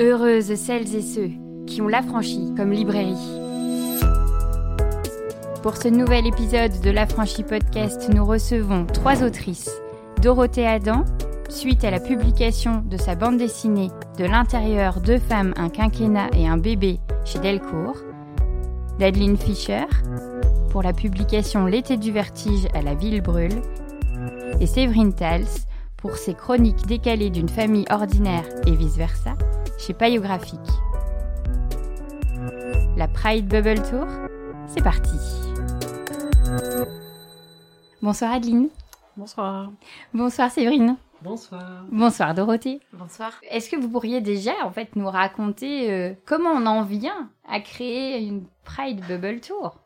Heureuses celles et ceux qui ont l'affranchi comme librairie. Pour ce nouvel épisode de l'affranchi podcast, nous recevons trois autrices. Dorothée Adam, suite à la publication de sa bande dessinée De l'intérieur, deux femmes, un quinquennat et un bébé chez Delcourt. Dadeline Fischer, pour la publication L'été du vertige à la ville brûle. Et Séverine Tals, pour ses chroniques décalées d'une famille ordinaire et vice-versa, chez Payographique. La Pride Bubble Tour, c'est parti. Bonsoir Adeline. Bonsoir. Bonsoir Séverine. Bonsoir. Bonsoir Dorothée. Bonsoir. Est-ce que vous pourriez déjà en fait nous raconter euh, comment on en vient à créer une Pride Bubble Tour?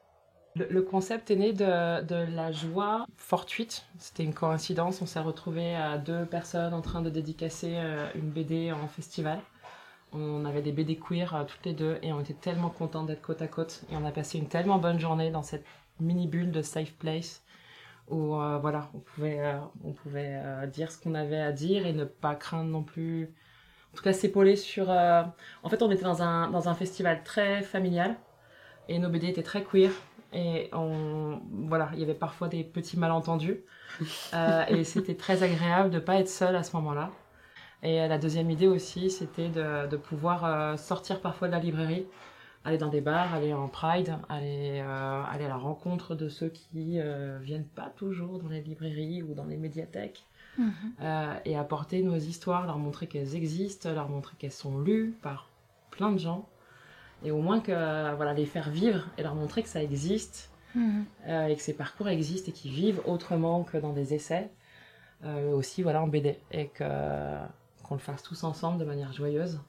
Le, concept est né de, de la joie fortuite. C'était une coïncidence. On s'est retrouvés à deux personnes en train de dédicacer euh, une BD en festival. On avait des BD queer euh, toutes les deux et on était tellement contents d'être côte à côte. Et on a passé une tellement bonne journée dans cette mini bulle de safe place où euh, voilà, on pouvait, on pouvait dire ce qu'on avait à dire et ne pas craindre non plus. En tout cas, s'épauler sur. En fait, on était dans un, dans un festival très familial et nos BD étaient très queer. Et on, voilà, il y avait parfois des petits malentendus. Euh, et c'était très agréable de ne pas être seule à ce moment-là. Et la deuxième idée aussi, c'était de, de, pouvoir euh, sortir parfois de la librairie, aller dans des bars, aller en Pride, aller, euh, aller à la rencontre de ceux qui euh, viennent pas toujours dans les librairies ou dans les médiathèques. Mhm. Euh, et apporter nos histoires, leur montrer qu'elles existent, leur montrer qu'elles sont lues par plein de gens et au moins que voilà les faire vivre et leur montrer que ça existe mhm. euh, et que ces parcours existent et qu'ils vivent autrement que dans des essais euh, aussi voilà en BD et que qu'on le fasse tous ensemble de manière joyeuse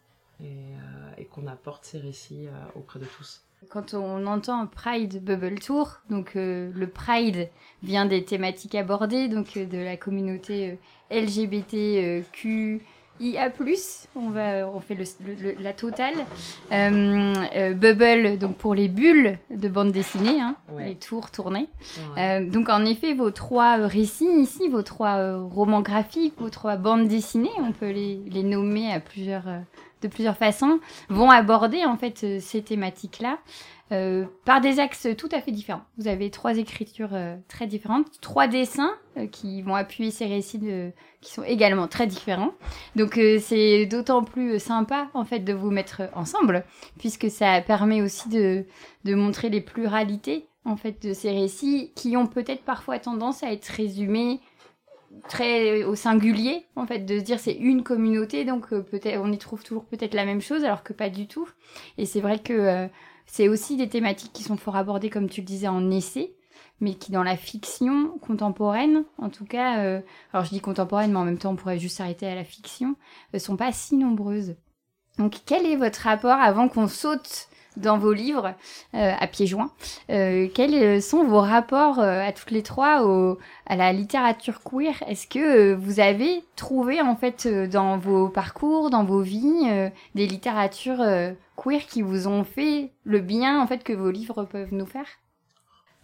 et, euh, qu'on apporte ces récits euh, auprès de tous. Quand on entend Pride Bubble Tour, donc euh, le Pride vient des thématiques abordées, donc de la communauté LGBTQ, IA+, on va on fait le, la totale. Euh, euh, Bubble donc pour les bulles de bande dessinée, hein, ouais. les tours tournés. Ouais. Euh, donc en effet vos trois récits ici, vos trois euh, romans graphiques, vos trois bandes dessinées, on peut les, les nommer à plusieurs euh, de plusieurs façons, vont aborder en fait euh, ces thématiques là. Euh, par des axes tout à fait différents. Vous avez trois écritures euh, très différentes, trois dessins euh, qui vont appuyer ces récits qui sont également très différents. Donc c'est d'autant plus sympa en fait de vous mettre ensemble puisque ça permet aussi de, montrer les pluralités en fait de ces récits qui ont peut-être parfois tendance à être résumés très au singulier en fait de se dire c'est une communauté donc peut-être on y trouve toujours peut-être la même chose alors que pas du tout et c'est vrai que c'est aussi des thématiques qui sont fort abordées, comme tu le disais, en essai, mais qui dans la fiction contemporaine, en tout cas, euh, alors je dis contemporaine, mais en même temps on pourrait juste s'arrêter à la fiction, ne sont pas si nombreuses. Donc quel est votre rapport avant qu'on saute dans vos livres euh, à pieds joints. Euh, quels sont vos rapports euh, à toutes les trois à la littérature queer? Est-ce que euh, vous avez trouvé en fait euh, dans vos parcours, dans vos vies, euh, des littératures queer qui vous ont fait le bien en fait que vos livres peuvent nous faire?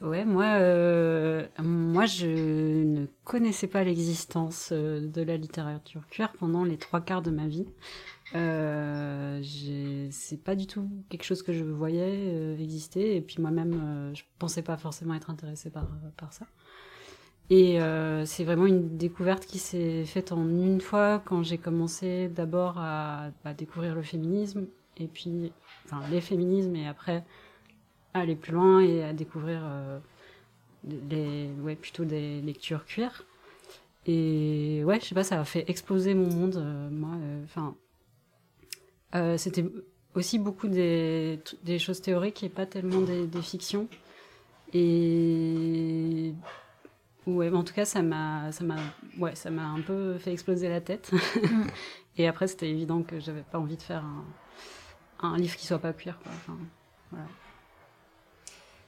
Ouais, moi, euh, moi, je ne connaissais pas l'existence de la littérature queer pendant les trois quarts de ma vie. Euh, c'est pas du tout quelque chose que je voyais euh, exister, et puis moi-même, euh, je pensais pas forcément être intéressée par, par ça. Et euh, c'est vraiment une découverte qui s'est faite en une fois quand j'ai commencé d'abord à, découvrir le féminisme, et puis, enfin, les féminismes, et après aller plus loin et à découvrir euh, ouais, plutôt des lectures queer. Et ouais, je sais pas, ça a fait exploser mon monde, euh, moi. Enfin, euh, c'était aussi beaucoup des, des choses théoriques et pas tellement des, des fictions. Et ouais, en tout cas, ça m'a, ça m'a, ouais, ça m'a un peu fait exploser la tête. Mm. et après, c'était évident que j'avais pas envie de faire un, un livre qui soit pas queer. Quoi. Enfin, voilà.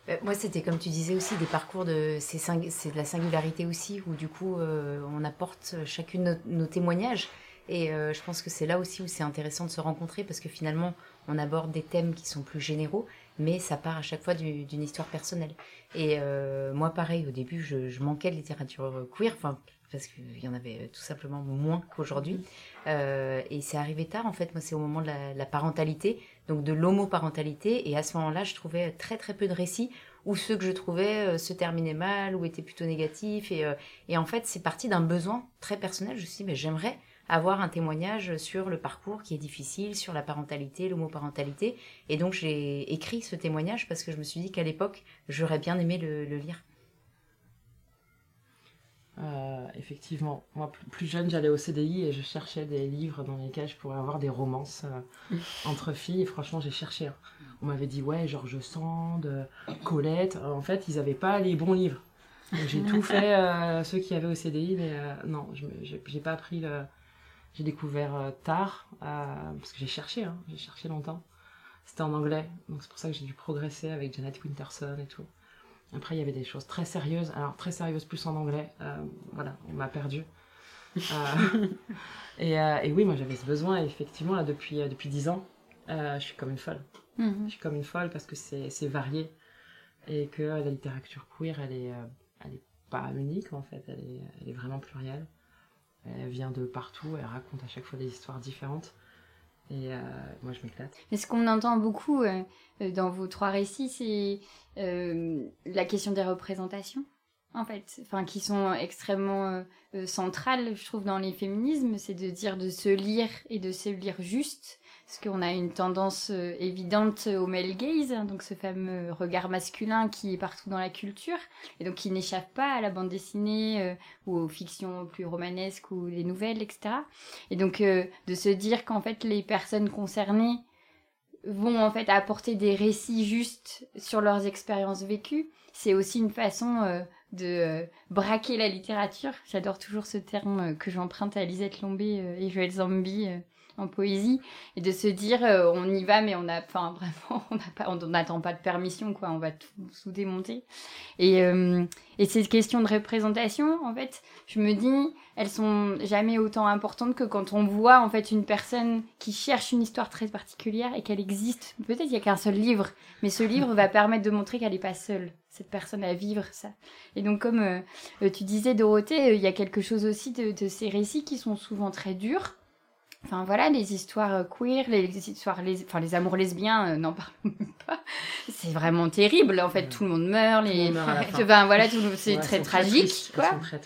Euh, moi, c'était comme tu disais aussi des parcours de c'est de la singularité aussi où du coup euh, on apporte chacune nos, nos témoignages et euh, je pense que c'est là aussi où c'est intéressant de se rencontrer parce que finalement on aborde des thèmes qui sont plus généraux mais ça part à chaque fois d'une du, histoire personnelle et euh, moi pareil au début je, je, manquais de littérature queer enfin parce qu'il y en avait tout simplement moins qu'aujourd'hui. et c'est arrivé tard, en fait. Moi, c'est au moment de la, parentalité, donc de l'homoparentalité. Et à ce moment-là, je trouvais très, très peu de récits où ceux que je trouvais se terminaient mal ou étaient plutôt négatifs. Et, et en fait, c'est parti d'un besoin très personnel. Je me suis dit, mais j'aimerais avoir un témoignage sur le parcours qui est difficile, sur la parentalité, l'homoparentalité. Et donc j'ai écrit ce témoignage parce que je me suis dit qu'à l'époque, j'aurais bien aimé le, lire. Euh, effectivement, moi plus jeune, j'allais au CDI et je cherchais des livres dans lesquels je pourrais avoir des romances euh, entre filles. Et franchement, j'ai cherché. Hein. On m'avait dit, ouais, Georges Sand, Colette. En fait, ils n'avaient pas les bons livres. J'ai tout fait, euh, ceux qui avaient au CDI, mais non, je n'ai pas pris le, j'ai découvert euh, tard, euh, parce que j'ai cherché, hein, j'ai cherché longtemps. C'était en anglais, donc c'est pour ça que j'ai dû progresser avec Janet Winterson et tout. Après, il y avait des choses très sérieuses, alors très sérieuses plus en anglais. Euh, voilà, on m'a perdu. et, et, oui, moi j'avais ce besoin, effectivement, là, depuis, depuis 10 ans, je suis comme une folle. Mhm. Je suis comme une folle parce que c'est varié et que la littérature queer, elle est, elle est pas unique en fait, elle est, elle est vraiment plurielle. Elle vient de partout, elle raconte à chaque fois des histoires différentes. Et euh, moi, je m'éclate. Mais ce qu'on entend beaucoup euh, dans vos trois récits, c'est euh, la question des représentations, en fait, enfin, qui sont extrêmement centrales, je trouve, dans les féminismes. C'est de dire de se lire et de se lire juste parce qu'on a une tendance euh, évidente au male gaze, hein, donc ce fameux regard masculin qui est partout dans la culture, et donc qui n'échappe pas à la bande dessinée euh, ou aux fictions plus romanesques ou les nouvelles, etc. Et donc euh, de se dire qu'en fait les personnes concernées vont en fait apporter des récits justes sur leurs expériences vécues, c'est aussi une façon de braquer la littérature. J'adore toujours ce terme que j'emprunte à Lisette Lombé et Joël Zambi en poésie et de se dire euh, on y va mais on a enfin vraiment on n'a pas on n'attend pas de permission quoi. On va tout, tout démonter. Et euh, et ces questions de représentation en fait je me dis elles sont jamais autant importantes que quand on voit en fait une personne qui cherche une histoire très particulière et qu'elle existe. Peut-être il y a qu'un seul livre mais ce livre va permettre de montrer qu'elle n'est pas seule cette personne à vivre ça. Et donc comme euh, tu disais Dorothée il y a quelque chose aussi de, de ces récits qui sont souvent très durs Enfin voilà, les histoires euh, queer, les histoires, les, enfin les amours lesbiens, euh, n'en parlons pas. C'est vraiment terrible. En fait, tout le monde meurt. Les, enfin, voilà, c'est très, tragique, quoi. Très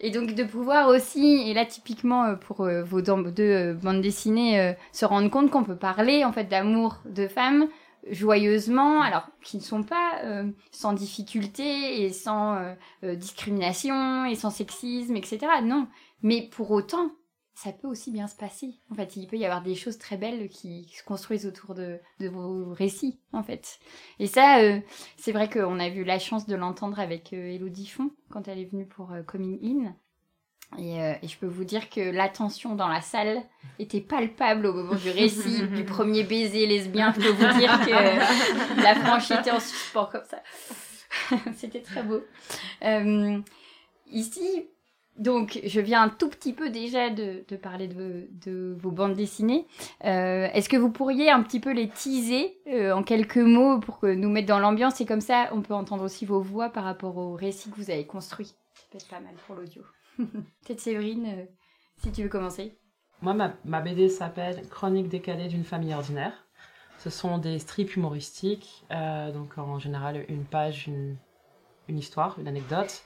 et donc de pouvoir aussi, et là typiquement euh, pour vos deux bandes dessinées, se rendre compte qu'on peut parler en fait d'amour de femmes joyeusement, alors qui ne sont pas sans difficulté et sans discrimination et sans sexisme, etc. Non, mais pour autant ça peut aussi bien se passer. En fait, il peut y avoir des choses très belles qui se construisent autour de, vos récits, en fait. Et ça, euh, c'est vrai qu'on a eu la chance de l'entendre avec euh, Elodie Font quand elle est venue pour euh, Coming In. Et, je peux vous dire que l'attention dans la salle était palpable au moment du récit, du premier baiser lesbien. Je peux vous dire que la franchise était en suspens comme ça. C'était très beau. ici, donc, je viens un tout petit peu déjà de, parler de, vos bandes dessinées. Euh, est-ce que vous pourriez un petit peu les teaser euh, en quelques mots pour que nous mettre dans l'ambiance et comme ça, on peut entendre aussi vos voix par rapport au récit que vous avez construit. Ça peut être pas mal pour l'audio. Peut-être Séverine, euh, si tu veux commencer. Moi, ma, BD s'appelle Chronique décalée d'une famille ordinaire. Ce sont des strips humoristiques, donc en général une page, une histoire, une anecdote.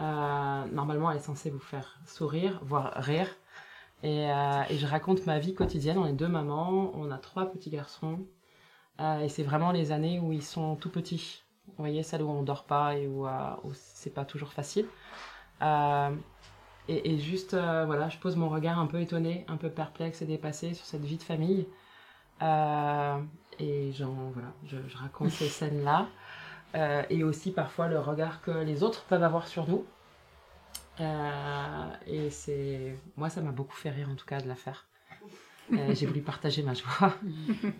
Euh, normalement, elle est censée vous faire sourire, voire rire. Et, euh, et, je raconte ma vie quotidienne. On est deux mamans, on a trois petits garçons. Euh, et c'est vraiment les années où ils sont tout petits. Vous voyez, celles où on dort pas et où, où c'est pas toujours facile. Et, juste, voilà, je pose mon regard un peu étonné, un peu perplexe et dépassé sur cette vie de famille. et voilà, je, je raconte ces scènes-là. Euh, et aussi parfois le regard que les autres peuvent avoir sur nous. Euh, et c'est moi ça m'a beaucoup fait rire en tout cas de la faire. Euh, j'ai voulu partager ma joie.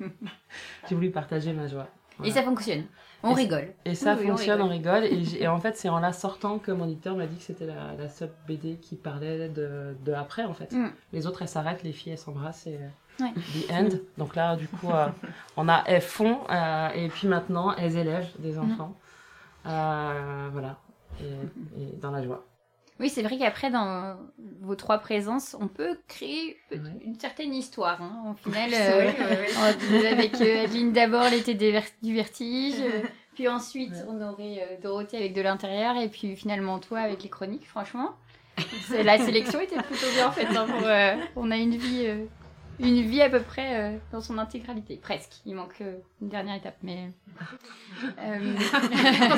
j'ai voulu partager ma joie. Et ça fonctionne. On rigole. Et ça fonctionne, on rigole. Et, en fait, c'est en la sortant que mon éditeur m'a dit que c'était la, seule BD qui parlait de, de après, en fait. Mm. Les autres, elles s'arrêtent, les filles, elles s'embrassent et The End. Donc là, du coup, euh, on a elles font euh, et puis maintenant elles élèvent des mhm. enfants. Euh, voilà. Et, dans la joie. Oui, c'est vrai qu'après, dans vos trois présences, on peut créer une certaine histoire. Hein. Au final, euh, avec euh, Adeline d'abord l'été du vertige, puis ensuite on aurait Dorothée avec de l'intérieur, et puis finalement toi avec les chroniques, franchement. La sélection était plutôt bien faite. Hein, on a une vie une vie à peu près euh, dans son intégralité, presque. Il manque euh, une dernière étape, mais. Euh...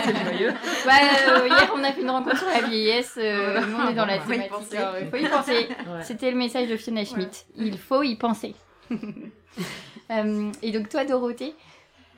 c'est joyeux. Ouais, euh, hier on a fait une rencontre sur la vieillesse. on est dans la thématique. Il faut y penser. C'était le message de Fiona Schmidt. Il faut y penser. et donc toi, Dorothée,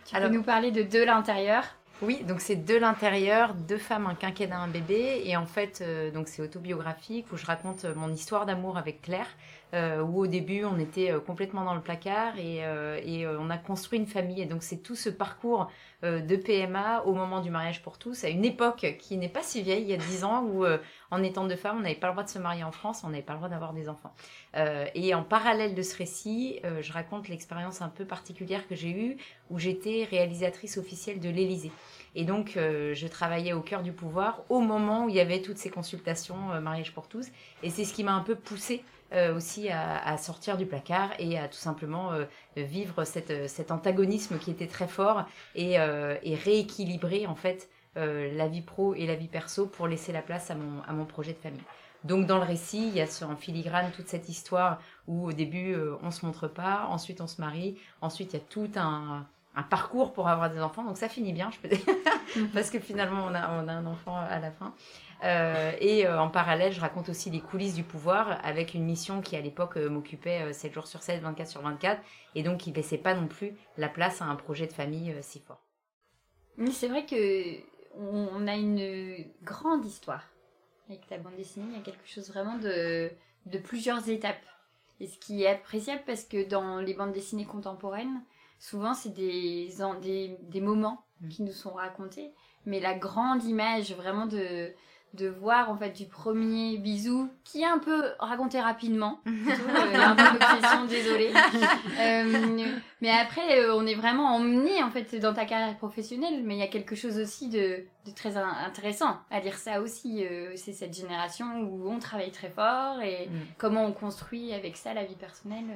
tu peux nous parler de De l'intérieur. Oui, donc c'est de l'intérieur, deux femmes, un quinquennat, un bébé, et en fait, donc c'est autobiographique où je raconte mon histoire d'amour avec Claire, euh, où au début on était euh, complètement dans le placard et, euh, et on a construit une famille. Et donc c'est tout ce parcours de PMA au moment du mariage pour tous, à une époque qui n'est pas si vieille, il y a dix ans, où en étant deux femmes, on n'avait pas le droit de se marier en France, on n'avait pas le droit d'avoir des enfants. et en parallèle de ce récit, je raconte l'expérience un peu particulière que j'ai eue, où j'étais réalisatrice officielle de l'Élysée. Et donc, je travaillais au cœur du pouvoir au moment où il y avait toutes ces consultations mariage pour tous. Et c'est ce qui m'a un peu poussée euh, aussi à, sortir du placard et à tout simplement euh, vivre cette, cet antagonisme qui était très fort et, euh, rééquilibrer en fait la vie pro et la vie perso pour laisser la place à mon, projet de famille. Donc dans le récit, il y a en filigrane toute cette histoire où au début on se montre pas, ensuite on se marie, ensuite il y a tout un, parcours pour avoir des enfants. Donc ça finit bien, je peux dire, parce que finalement on a un enfant à la fin. Euh, et euh, en parallèle, je raconte aussi les coulisses du pouvoir avec une mission qui à l'époque euh, m'occupait 7 jours sur 7, 24 sur 24, et donc qui laissait pas non plus la place à un projet de famille si fort. c'est vrai que on a une grande histoire avec ta bande dessinée. Il y a quelque chose vraiment de, de plusieurs étapes. Et ce qui est appréciable parce que dans les bandes dessinées contemporaines, souvent c'est des, des, des moments mm. qui nous sont racontés, mais la grande image vraiment de, de voir en fait du premier bisou qui est un peu raconté rapidement. Euh, un peu d'obsession désolée. Euh, mais après euh, on est vraiment emmené en fait dans ta carrière professionnelle mais il y a quelque chose aussi de, très intéressant à lire ça aussi c'est cette génération où on travaille très fort et mm. comment on construit avec ça la vie personnelle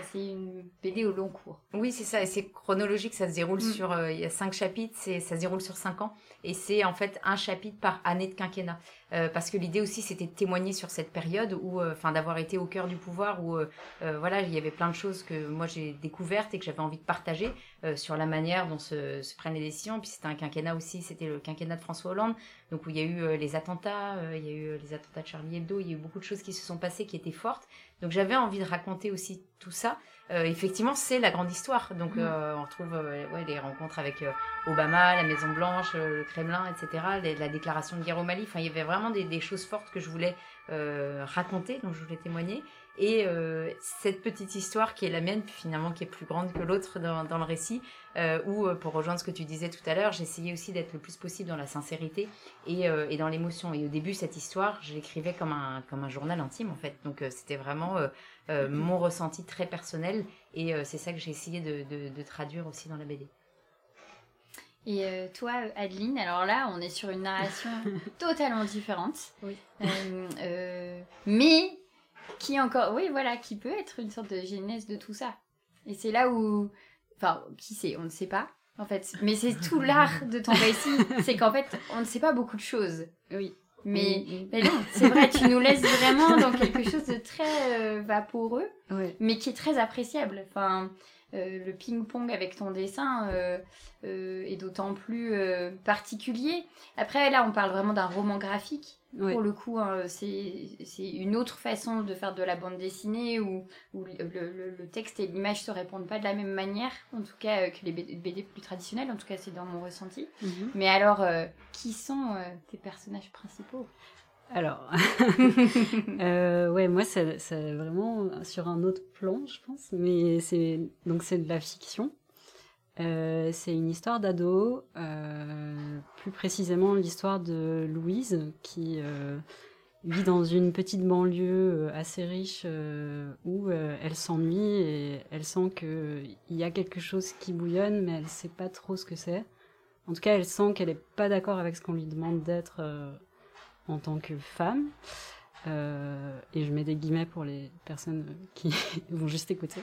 c'est une BD au long cours. Oui, c'est ça. Et c'est chronologique. Ça se déroule mm. sur. il y a cinq chapitres. C'est ça se déroule sur cinq ans et c'est en fait un chapitre par année de quinquennat. Euh, parce que l'idée aussi c'était de témoigner sur cette période où, euh, enfin d'avoir été au cœur du pouvoir où euh, voilà il y avait plein de choses que moi j'ai découvertes et que j'avais envie de partager sur la manière dont se, se prennent les décisions. Puis c'était un quinquennat aussi, c'était le quinquennat de François Hollande, donc où il y a eu les attentats, il y a eu les attentats de Charlie Hebdo, il y a eu beaucoup de choses qui se sont passées qui étaient fortes. Donc j'avais envie de raconter aussi tout ça. effectivement, c'est la grande histoire. Donc, mmh. on retrouve ouais, les rencontres avec Obama, la Maison Blanche, le Kremlin, etc. la déclaration de guerre au Mali. Enfin, il y avait vraiment des, choses fortes que je voulais euh, raconter, dont je voulais témoigner. Et euh, cette petite histoire qui est la mienne, puis finalement qui est plus grande que l'autre dans, le récit, euh, où, pour rejoindre ce que tu disais tout à l'heure, j'essayais aussi d'être le plus possible dans la sincérité et, et dans l'émotion. Et au début, cette histoire, je l'écrivais comme un, comme un journal intime, en fait. Donc, c'était vraiment mon ressenti très personnel. Et c'est ça que j'ai essayé de, de traduire aussi dans la BD. Et euh, toi, Adeline, alors là, on est sur une narration totalement différente. Oui. Euh, euh, mais qui encore, oui, voilà, qui peut être une sorte de genèse de tout ça. Et c'est là où, enfin, qui sait, on ne sait pas, en fait. Mais c'est tout l'art de ton récit, c'est qu'en fait, on ne sait pas beaucoup de choses. Oui. Mais, mais non, c'est vrai, tu nous laisses vraiment dans quelque chose de très vaporeux, mais qui est très appréciable. Enfin, euh, le ping-pong avec ton dessin euh, euh, est d'autant plus particulier. Après, là, on parle vraiment d'un roman graphique. Pour le coup, hein, c'est une autre façon de faire de la bande dessinée où, le, texte et l'image se répondent pas de la même manière, en tout cas que les BD plus traditionnels, en tout cas c'est dans mon ressenti. Mhm. Mais alors, qui sont tes personnages principaux? Alors, euh, ouais, moi, c'est vraiment sur un autre plan, je pense. Mais c'est donc c'est de la fiction. Euh, c'est une histoire d'ado, euh, plus précisément l'histoire de Louise qui vit dans une petite banlieue assez riche où elle s'ennuie et elle sent qu'il y a quelque chose qui bouillonne, mais elle sait pas trop ce que c'est. En tout cas, elle sent qu'elle est pas d'accord avec ce qu'on lui demande d'être en tant que femme. Euh, et je mets des guillemets pour les personnes qui vont juste écouter.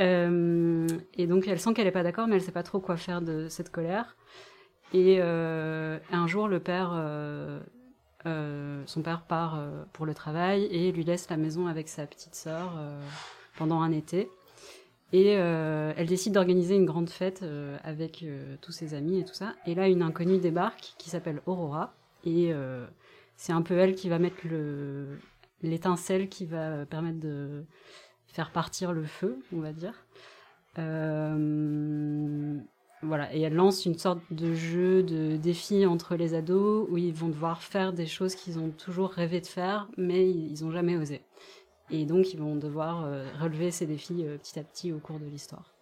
Euh, et donc elle sent qu'elle n'est pas d'accord, mais elle sait pas trop quoi faire de cette colère. Et euh, un jour, le père, son père part pour le travail et lui laisse la maison avec sa petite sœur pendant un été. Et elle décide d'organiser une grande fête avec tous ses amis et tout ça. Et là, une inconnue débarque qui s'appelle Aurora. Et c'est un peu elle qui va mettre le l'étincelle qui va permettre de faire partir le feu, on va dire. Euh, voilà, et elle lance une sorte de jeu de défi entre les ados où ils vont devoir faire des choses qu'ils ont toujours rêvé de faire, mais ils n'ont jamais osé. Et donc ils vont devoir euh, relever ces défis euh, petit à petit au cours de l'histoire.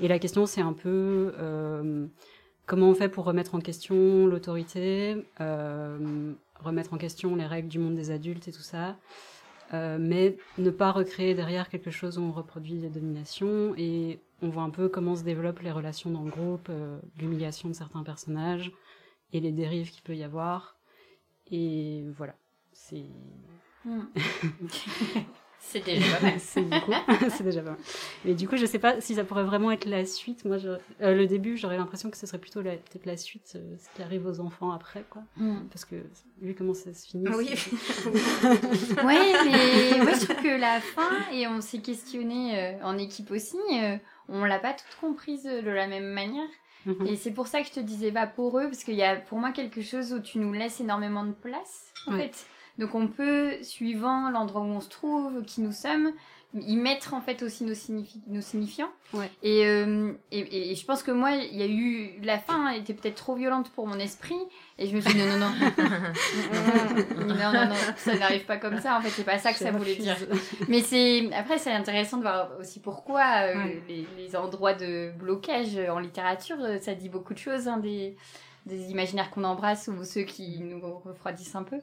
Et la question c'est un peu comment on fait pour remettre en question l'autorité, remettre en question les règles du monde des adultes et tout ça, euh, mais ne pas recréer derrière quelque chose où on reproduit les dominations et on voit un peu comment se développent les relations dans le groupe, euh, l'humiliation de certains personnages et les dérives qu'il peut y avoir. Et voilà, c'est Mm. C'est déjà pas mal. c'est beaucoup, c'est déjà pas mal. Mais du coup, je sais pas si ça pourrait vraiment être la suite. Moi, je- euh, le début, j'aurais l'impression que ce serait plutôt la- peut-être la suite, euh, ce qui arrive aux enfants après, quoi. Mm. Parce que vu comment ça se finit. Oui. Ouais, mais moi je trouve que la fin, et on s'est questionné euh, en équipe aussi, on l'a pas toute comprise de la même manière. Mhm. Et c'est pour ça que je te disais vaporeux, parce qu'il y a pour moi quelque chose où tu nous laisses énormément de place, en Ouais. fait. Donc on peut, suivant l'endroit où on se trouve, qui nous sommes, y mettre en fait aussi nos, signifi- nos signifiants. Ouais. Et, euh, et, et je pense que moi, il y a eu. La fin était peut-être trop violente pour mon esprit, et je me suis dit non, non, non. non, non, non, ça n'arrive pas comme ça, en fait, c'est pas ça que ça voulait dire. Mais c'est après c'est intéressant de voir aussi pourquoi euh, Ouais. les, les endroits de blocage en littérature euh, ça dit beaucoup de choses hein, des des imaginaires qu'on embrasse ou ceux qui nous refroidissent un peu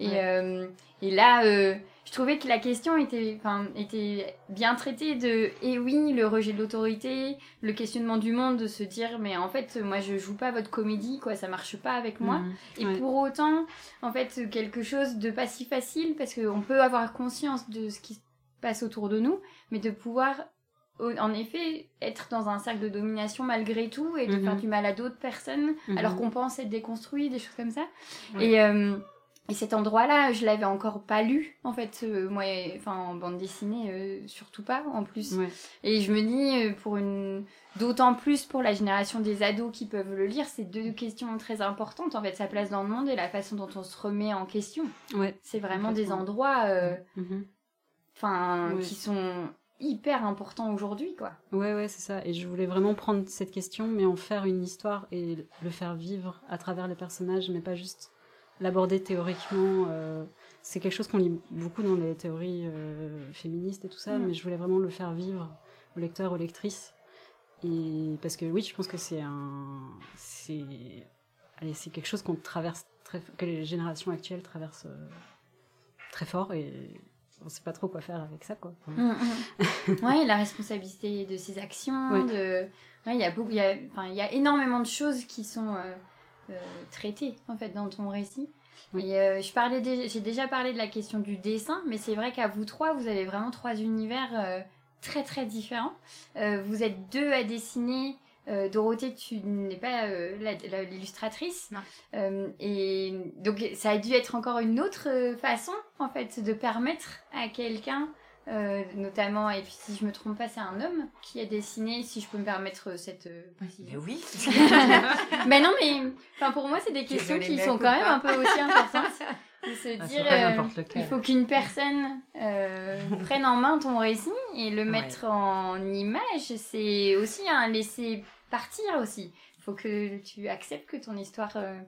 et Ouais. euh, et là euh, je trouvais que la question était était bien traitée de et oui le rejet de l'autorité le questionnement du monde de se dire mais en fait moi je joue pas votre comédie quoi ça marche pas avec moi Mhm. et Ouais. pour autant, en fait, quelque chose de pas si facile parce qu'on peut avoir conscience de ce qui se passe autour de nous, mais de pouvoir, en effet, être dans un cercle de domination malgré tout et de Mhm. faire du mal à d'autres personnes Mhm. alors qu'on pense être déconstruit, des choses comme ça. Ouais. Et, euh, et cet endroit-là, je l'avais encore pas lu, en fait, euh, moi, enfin, en bande dessinée, euh, surtout pas, en plus. Ouais. Et je me dis, pour une... d'autant plus pour la génération des ados qui peuvent le lire, c'est deux questions très importantes, en fait, sa place dans le monde et la façon dont on se remet en question. Ouais. C'est vraiment des endroits Mhm. enfin, qui sont hyper importants aujourd'hui, quoi. Ouais, ouais, c'est ça. Et je voulais vraiment prendre cette question, mais en faire une histoire et le faire vivre à travers les personnages, mais pas juste l'aborder théoriquement. euh, C'est quelque chose qu'on lit beaucoup dans les théories euh, féministes et tout ça, Mm. mais je voulais vraiment le faire vivre aux lecteurs, aux lectrices. Et parce que oui, je pense que c'est un, c'est, allez, c'est quelque chose qu'on traverse très, que les générations actuelles traversent euh, très fort et on sait pas trop quoi faire avec ça, quoi. Mm, mm. ouais, la responsabilité de ses actions, Ouais. de... Ouais, il y a beaucoup, il y a, enfin, il y a énormément de choses qui sont euh, euh, traitées, en fait, dans ton récit. Oui. Et euh, je parlais, j'ai déjà parlé de la question du dessin, mais c'est vrai qu'à vous trois, vous avez vraiment trois univers très très différents. Vous êtes deux à dessiner. Euh, Dorothée, tu n'es pas euh, l'illustratrice. Euh, et donc, ça a dû être encore une autre façon, en fait, de permettre à quelqu'un, notamment, et puis si je me trompe pas, c'est un homme qui a dessiné, si je peux me permettre cette. Mais oui. mais non, mais pour moi, c'est des questions qui sont quand même pas. un peu aussi importantes. De se Ah, dire, euh, il faut qu'une personne euh, prenne en main ton récit et le Ouais. mettre en image. C'est aussi un laisser partir aussi. Il faut que tu acceptes que ton histoire euh,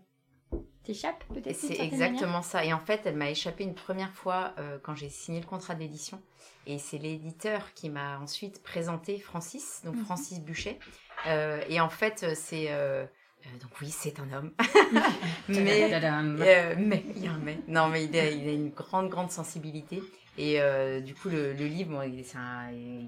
t'échappe peut-être. C'est exactement ça. Et en fait, elle m'a échappé une première fois euh, quand j'ai signé le contrat d'édition. Et c'est l'éditeur qui m'a ensuite présenté Francis, donc Mhm. Francis Buchet. Euh, et en fait, c'est... euh, euh, donc oui, c'est un homme. euh, mais, il y a un mais. Non, mais il a, il a une grande, grande sensibilité. Et euh, du coup, le, livre, il,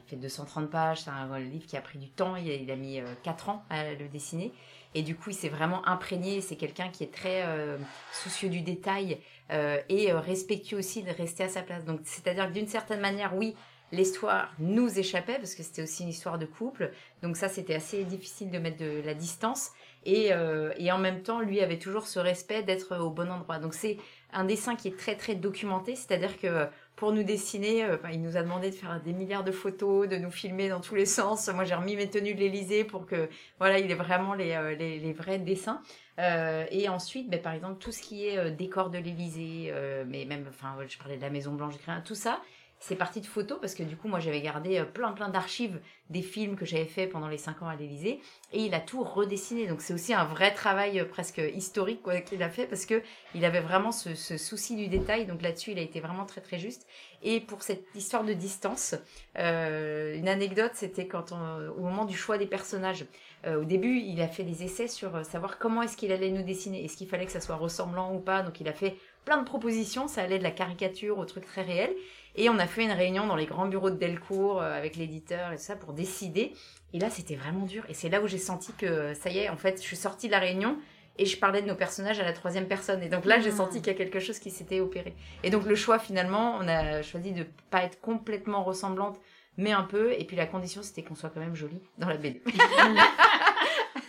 fait 230 pages. C'est un livre qui a pris du temps. Il a, mis euh, 4 ans à le dessiner. Et du coup, il s'est vraiment imprégné. C'est quelqu'un qui est très euh, soucieux du détail euh, et respectueux aussi de rester à sa place. Donc, c'est-à-dire que d'une certaine manière, oui, l'histoire nous échappait parce que c'était aussi une histoire de couple. Donc ça, c'était assez difficile de mettre de la distance. Et, et en même temps, lui avait toujours ce respect d'être au bon endroit. Donc c'est un dessin qui est très très documenté, c'est-à-dire que pour nous dessiner, euh, il nous a demandé de faire des milliards de photos, de nous filmer dans tous les sens. Moi, j'ai remis mes tenues de l'Elysée pour que voilà, il ait vraiment les, euh, les, vrais dessins. Euh, et ensuite, ben, par exemple, tout ce qui est décor de l'Elysée, mais même, enfin, je parlais de la Maison Blanche, tout ça, c'est parti de photos parce que du coup, moi, j'avais gardé euh, plein plein d'archives des films que j'avais fait pendant les cinq ans à l'Elysée et il a tout redessiné. Donc c'est aussi un vrai travail euh, presque historique quoi, qu'il a fait parce que il avait vraiment ce, souci du détail. Donc là-dessus, il a été vraiment très très juste. Et pour cette histoire de distance, euh, une anecdote, c'était quand on- au moment du choix des personnages. Au début, il a fait des essais sur savoir comment est-ce qu'il allait nous dessiner. Est-ce qu'il fallait que ça soit ressemblant ou pas? Donc il a fait plein de propositions. Ça allait de la caricature au truc très réel. Et on a fait une réunion dans les grands bureaux de Delcourt euh, avec l'éditeur et tout ça pour décider. Et là, c'était vraiment dur. Et c'est là où j'ai senti que ça y est, en fait, je suis sortie de la réunion et je parlais de nos personnages à la troisième personne. Et donc là, j'ai Ah. senti qu'il y a quelque chose qui s'était opéré. Et donc le choix, finalement, on a choisi de pas être complètement ressemblante, mais un peu. Et puis la condition, c'était qu'on soit quand même jolie dans la BD.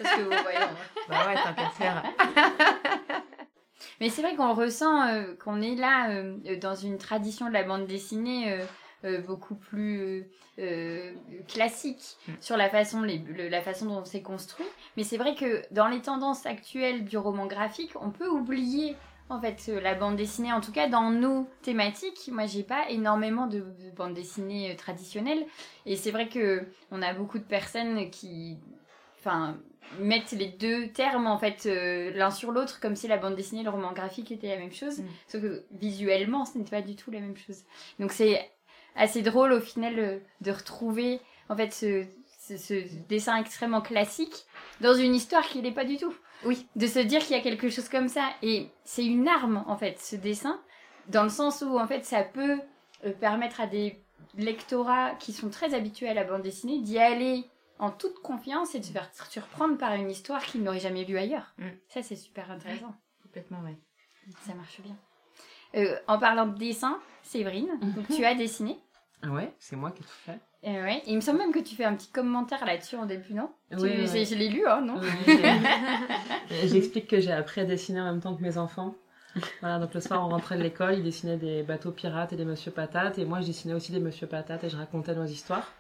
Parce que, voyons. bah ouais, tant qu'à faire. Mais c'est vrai qu'on ressent euh, qu'on est là euh, dans une tradition de la bande dessinée euh, euh, beaucoup plus euh, classique Mm. sur la façon, les- le- la façon dont c'est construit. Mais c'est vrai que dans les tendances actuelles du roman graphique, on peut oublier en fait euh, la bande dessinée. En tout cas, dans nos thématiques, moi j'ai pas énormément de, de bande dessinée euh, traditionnelle. Et c'est vrai que on a beaucoup de personnes qui, enfin mettent les deux termes en fait euh, l'un sur l'autre comme si la bande dessinée et le roman graphique étaient la même chose Mm. sauf que visuellement ce n'était pas du tout la même chose donc c'est assez drôle au final euh, de retrouver en fait ce, ce, ce dessin extrêmement classique dans une histoire qui n'est pas du tout Oui. de se dire qu'il y a quelque chose comme ça et c'est une arme en fait ce dessin dans le sens où en fait ça peut euh, permettre à des lectorats qui sont très habitués à la bande dessinée d'y aller en toute confiance et de se faire surprendre par une histoire qu'ils n'auraient jamais vue ailleurs. Mm. Ça, c'est super intéressant. Complètement, ouais. Ça marche bien. Euh, en parlant de dessin, Séverine, donc tu as dessiné. Ah ouais, c'est moi qui ai tout fait. Euh, ouais. Et il me semble même que tu fais un petit commentaire là-dessus en début, non? Tu- Oui, oui. c'est- Je l'ai lu, hein, non? Ouais, J'explique que j'ai appris à dessiner en même temps que mes enfants. Voilà, donc le soir on rentrait de l'école, ils dessinaient des bateaux pirates et des Monsieur Patate, et moi je dessinais aussi des Monsieur Patate et je racontais nos histoires.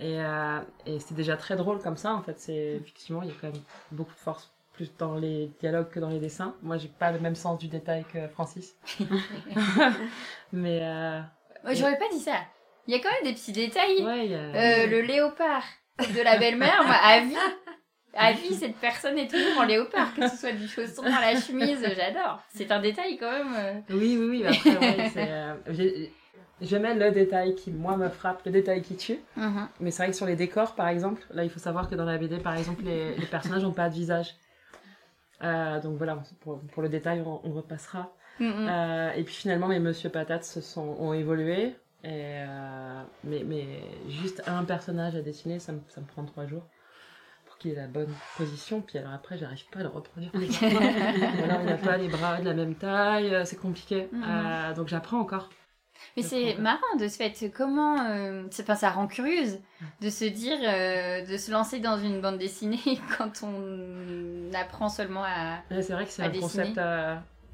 Et, euh, et c'était déjà très drôle comme ça, en fait. C'est effectivement, il y a quand même beaucoup de force, plus dans les dialogues que dans les dessins. Moi, j'ai pas le même sens du détail que Francis. Mais euh, Moi, J'aurais pas dit ça. Il y a quand même des petits détails. ouais, a- Euh, le léopard de la belle-mère, moi, à vie. À vie, cette personne est toujours en léopard, que ce soit du chausson à la chemise, j'adore. C'est un détail quand même. Oui, oui, oui. Après, ouais, c'est, euh, je mets le détail qui, moi, me frappe, le détail qui tue. Mhm. Mais c'est vrai que sur les décors, par exemple, là, il faut savoir que dans la BD, par exemple, les, les personnages n'ont pas de visage. Euh, donc voilà, pour, pour le détail, on, on repassera. Mhm. Euh, et puis finalement, mes Monsieur Patates se sont, ont évolué. Et euh, mais, mais juste un personnage à dessiner, ça me, ça me prend trois jours pour qu'il ait la bonne position. Puis alors après, j'arrive pas à le reproduire. Alors il n'a pas les bras de la même taille, c'est compliqué. Mhm. Euh, donc j'apprends encore. Mais c'est marrant de ce fait. Comment. euh, pas ça rend curieuse de se dire. euh, de se lancer dans une bande dessinée quand on apprend seulement à. Ouais, c'est vrai que c'est un dessiner. concept.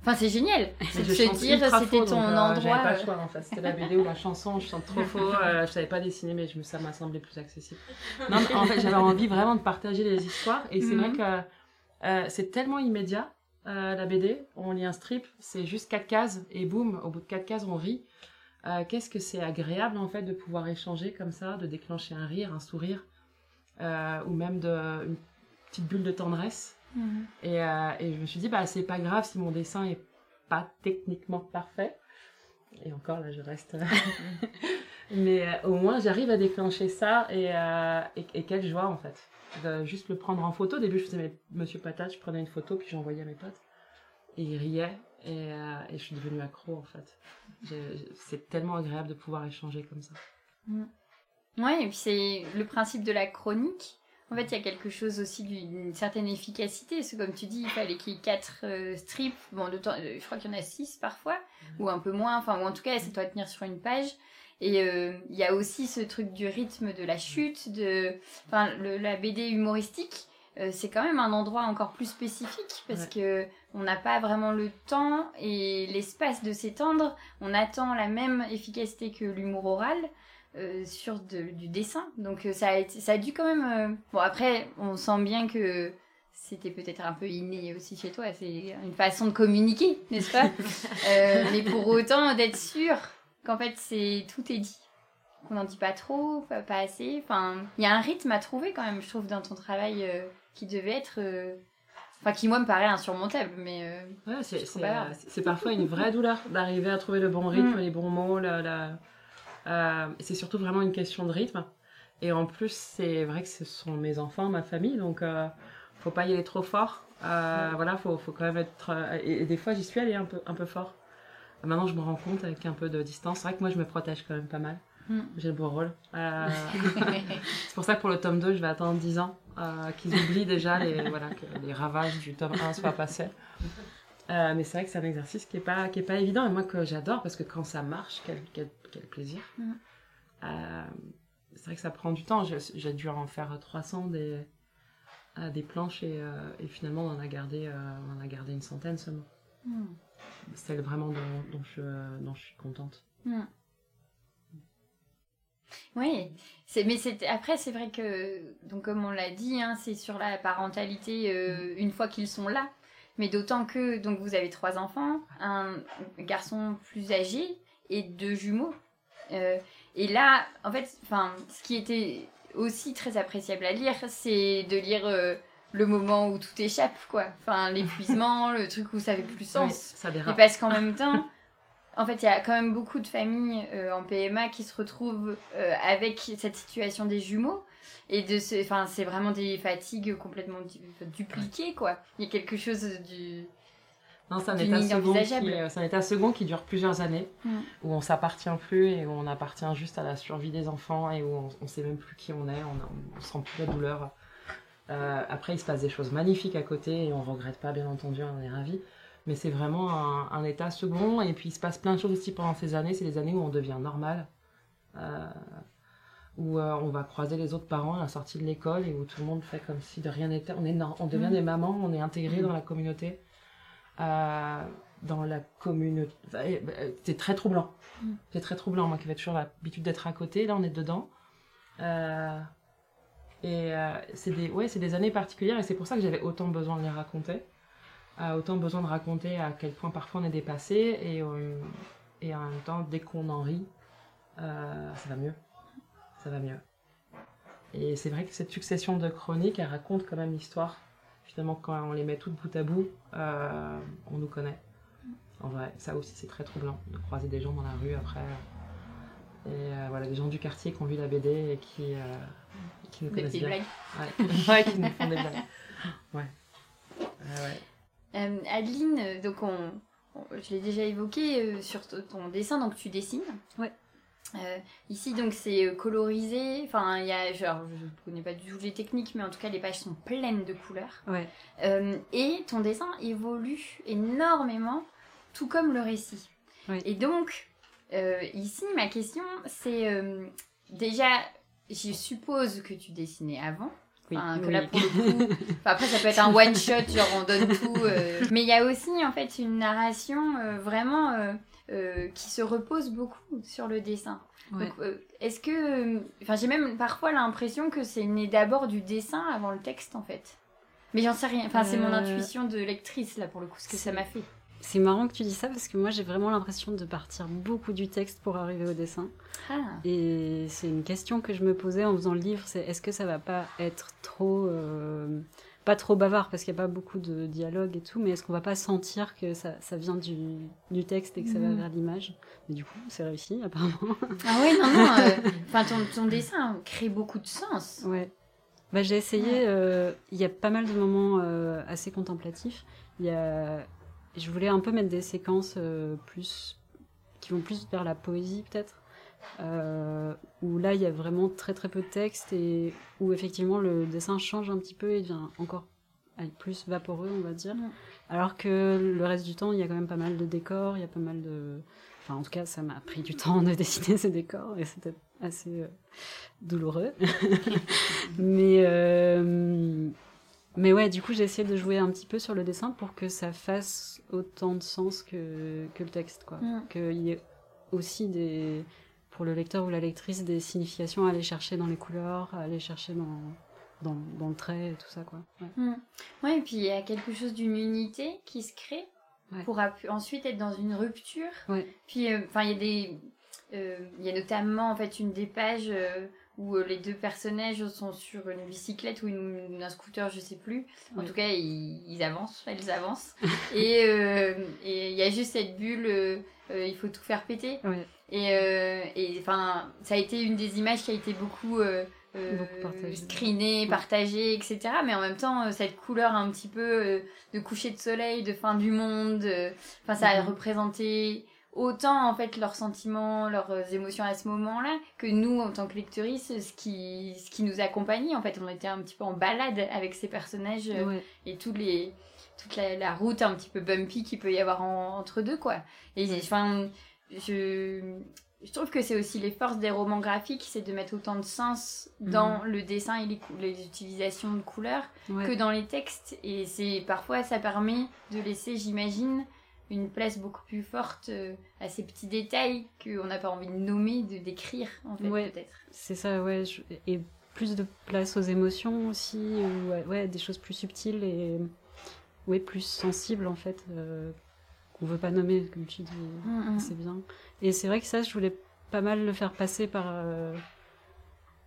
Enfin, c'est génial. C'est de se dire c'était ton euh, endroit. J'avais pas le choix en fait. C'était la BD ou la chanson, je chante trop faux. je savais pas dessiner, mais je ça m'a semblé plus accessible. Non, mais en fait, j'avais envie vraiment de partager les histoires. Et c'est vrai Mhm. que c'est tellement immédiat, la BD. On lit un strip, c'est juste quatre cases, et boum, au bout de quatre cases, on rit. Euh, Qu'est-ce que c'est agréable en fait de pouvoir échanger comme ça, de déclencher un rire, un sourire, euh, ou même de, une petite bulle de tendresse. Mhm. Et, euh, et je me suis dit, bah, c'est pas grave si mon dessin est pas techniquement parfait. Et encore, là, je reste. Mais au moins, j'arrive à déclencher ça et, et, et quelle joie, en fait. De juste le prendre en photo. Au début, je faisais mes Monsieur Patate, je prenais une photo, puis j'envoyais à mes potes. Et ils riaient. Et, euh, et je suis devenue accro, en fait. C'est tellement agréable de pouvoir échanger comme ça. Ouais, et puis c'est le principe de la chronique. En fait, il y a quelque chose aussi d'une certaine efficacité. Parce que comme tu dis, il fallait qu'il y ait quatre euh, strips. Bon, de temps, euh, je crois qu'il y en a six parfois, ou un peu moins. Enfin, ou en tout cas, ça doit tenir sur une page. Et euh, il y a aussi ce truc du rythme de la chute, de, enfin, le- la BD humoristique. euh, c'est quand même un endroit encore plus spécifique parce que on n'a pas vraiment le temps et l'espace de s'étendre. On attend la même efficacité que l'humour oral euh, sur de- du dessin. Donc euh, ça, a été, ça a dû quand même... euh, Bon après, on sent bien que c'était peut-être un peu inné aussi chez toi. C'est une façon de communiquer, n'est-ce pas? Mais pour autant, d'être sûr qu'en fait, c'est tout est dit. Qu'on n'en dit pas trop, pas, pas assez. Enfin, il y a un rythme à trouver quand même, je trouve, dans ton travail qui devait être... Enfin, qui moi me paraît insurmontable, mais... euh, Ouais, c'est, c'est, euh, c'est- parfois une vraie douleur d'arriver à trouver le bon rythme, Mm. les bons mots. La, la- euh, c'est surtout vraiment une question de rythme. Et en plus, c'est vrai que ce sont mes enfants, ma famille, donc euh, faut pas y aller trop fort. Euh, Voilà, faut, faut quand même être. et, et des fois, j'y suis allée un peu, un peu fort. Maintenant, je me rends compte avec un peu de distance. C'est vrai que moi, je me protège quand même pas mal. Mm. J'ai le beau rôle. Euh, c'est pour ça que pour le tome 2, je vais attendre 10 ans. euh, qu'ils oublient déjà les, voilà, que les ravages du tome 1 soient passés. Euh, mais c'est vrai que c'est un exercice qui est pas qui est pas évident et moi que j'adore parce que quand ça marche quel, quel, quel plaisir Mm. C'est vrai que ça prend du temps j'ai dû en faire 300 des des planches et, et finalement on en a gardé on en a gardé une centaine seulement hmm. c'est vraiment dont, dont je dont je suis contente Oui, mais c'est après c'est vrai que donc comme on l'a dit, hein, c'est sur la parentalité euh, une fois qu'ils sont là. Mais d'autant que donc vous avez trois enfants, un garçon plus âgé et deux jumeaux. Euh, et là, en fait, enfin, ce qui était aussi très appréciable à lire, c'est de lire euh, le moment où tout échappe, quoi. Enfin, l'épuisement, le truc où ça avait plus Oui, sens. ça Et parce qu'en même temps, en fait, il y a quand même beaucoup de familles euh, en PMA qui se retrouvent euh, avec cette situation des jumeaux. Et de ce, enfin, c'est vraiment des fatigues complètement du- dupliquées, quoi. Il y a quelque chose du. Non, c'est un, état second qui, envisageable. euh, un état second qui dure plusieurs années, Mm. où on s'appartient plus et où on appartient juste à la survie des enfants et où on, on sait même plus qui on est, on, on sent plus la douleur. Euh, après, il se passe des choses magnifiques à côté et on regrette pas, bien entendu, on est ravis. Mais c'est vraiment un, un état second et puis il se passe plein de choses aussi pendant ces années. C'est les années où on devient normal, euh, où euh, on va croiser les autres parents à la sortie de l'école et où tout le monde fait comme si de rien n'était. On, est nor- on devient Mm. des mamans, on est intégré dans la communauté euh, dans la commune. euh, C'est très troublant. Mm. C'est très troublant. Moi qui avais toujours l'habitude d'être à côté, là on est dedans. Euh, et c'est des, ouais, c'est des années particulières et c'est pour ça que j'avais autant besoin de les raconter. Euh, autant besoin de raconter à quel point parfois on est dépassé et, euh, et en même temps, dès qu'on en rit, euh, ça va mieux. Ça va mieux. Et c'est vrai que cette succession de chroniques, elle raconte quand même l'histoire. Finalement, quand on les met toutes bout à bout, euh, on nous connaît. En vrai, ça aussi, c'est très troublant de croiser des gens dans la rue après. Et euh, voilà, des gens du quartier qui ont vu la BD et qui, qui nous Des connaissent petites bien. blagues. Ouais. ouais, qui nous font des blagues. Ouais. Ouais. Euh, Adeline, euh, donc on, on- je l'ai déjà évoqué euh, sur ton dessin, donc tu dessines. Ouais. Euh, ici, donc c'est colorisé. Enfin, il y a, genre, je connais pas du tout les techniques, mais en tout cas, les pages sont pleines de couleurs. Ouais. Euh, et ton dessin évolue énormément, tout comme le récit. Et donc, euh, ici, ma question, c'est déjà, je suppose que tu dessinais avant. Oui. Enfin, que là, pour le coup, enfin, après, ça peut être un one shot, genre on donne tout. euh. Mais il y a aussi, en fait, une narration euh, vraiment euh, qui se repose beaucoup sur le dessin. Ouais. Est-ce que. Enfin, j'ai même parfois l'impression que c'est né d'abord du dessin avant le texte, en fait. Mais j'en sais rien. Enfin, c'est mon intuition de lectrice, là, pour le coup, ce que ça m'a fait. C'est marrant que tu dis ça parce que moi j'ai vraiment l'impression de partir beaucoup du texte pour arriver au dessin. Ah, Et c'est une question que je me posais en faisant le livre, c'est est-ce que ça va pas être trop... euh, pas trop bavard parce qu'il n'y a pas beaucoup de dialogue et tout, mais est-ce qu'on va pas sentir que ça, ça vient du, du texte et que ça va Mhm. vers l'image? Mais du coup, c'est réussi apparemment. ah ouais, non, non. euh, Enfin, ton, ton dessin crée beaucoup de sens. Ouais. Bah, j'ai essayé, Ouais. euh, il y a pas mal de moments assez contemplatifs. Il y a je voulais un peu mettre des séquences plus qui vont plus vers la poésie peut-être. où là il y a vraiment très très peu de texte et où effectivement le dessin change un petit peu et devient encore plus vaporeux on va dire. Alors que le reste du temps il y a quand même pas mal de décors il y a pas mal de enfin en tout cas ça m'a pris du temps de dessiner ces décors et c'était assez euh, douloureux. Mais euh, mais ouais du coup j'ai essayé de jouer un petit peu sur le dessin pour que ça fasse autant de sens que, que le texte quoi mm. qu'il y ait aussi des pour le lecteur ou la lectrice des significations à aller chercher dans les couleurs à aller chercher dans dans, dans le trait et tout ça quoi ouais. Mm. ouais et puis il y a quelque chose d'une unité qui se crée pour ensuite être dans une rupture. Puis, euh, enfin, il y a des, euh, il y a notamment en fait une des pages euh, où les deux personnages sont sur une bicyclette ou une, un scooter, je sais plus. En tout cas, ils, avancent, elles avancent. et il y a juste cette bulle, il faut tout faire péter. Et enfin, ça a été une des images qui a été beaucoup euh, screené, partagé, etc. Mais en même temps, euh, cette couleur un petit peu euh, de coucher de soleil, de fin du monde, enfin, ça a mhm. représenté autant en fait leurs sentiments, leurs émotions à ce moment-là, que nous en tant que lectrices, ce qui, ce qui nous accompagnait. En fait, on était un petit peu en balade avec ces personnages et tous les, toute la, route un petit peu bumpy qu'il peut y avoir entre deux, quoi. Et enfin, je, je trouve que c'est aussi les forces des romans graphiques, c'est de mettre autant de sens dans mhm. le dessin et les, utilisations de couleurs que dans les textes. Et c'est parfois ça permet de laisser, j'imagine, une place beaucoup plus forte euh, à ces petits détails qu'on n'a pas envie de nommer, de décrire en fait peut-être. C'est ça, ouais. Et plus de place aux émotions aussi, ou ouais, des choses plus subtiles et ouais, plus sensibles en fait. Euh, qu'on veut pas nommer, comme tu dis, c'est bien. Et c'est vrai que ça, je voulais pas mal le faire passer par, euh,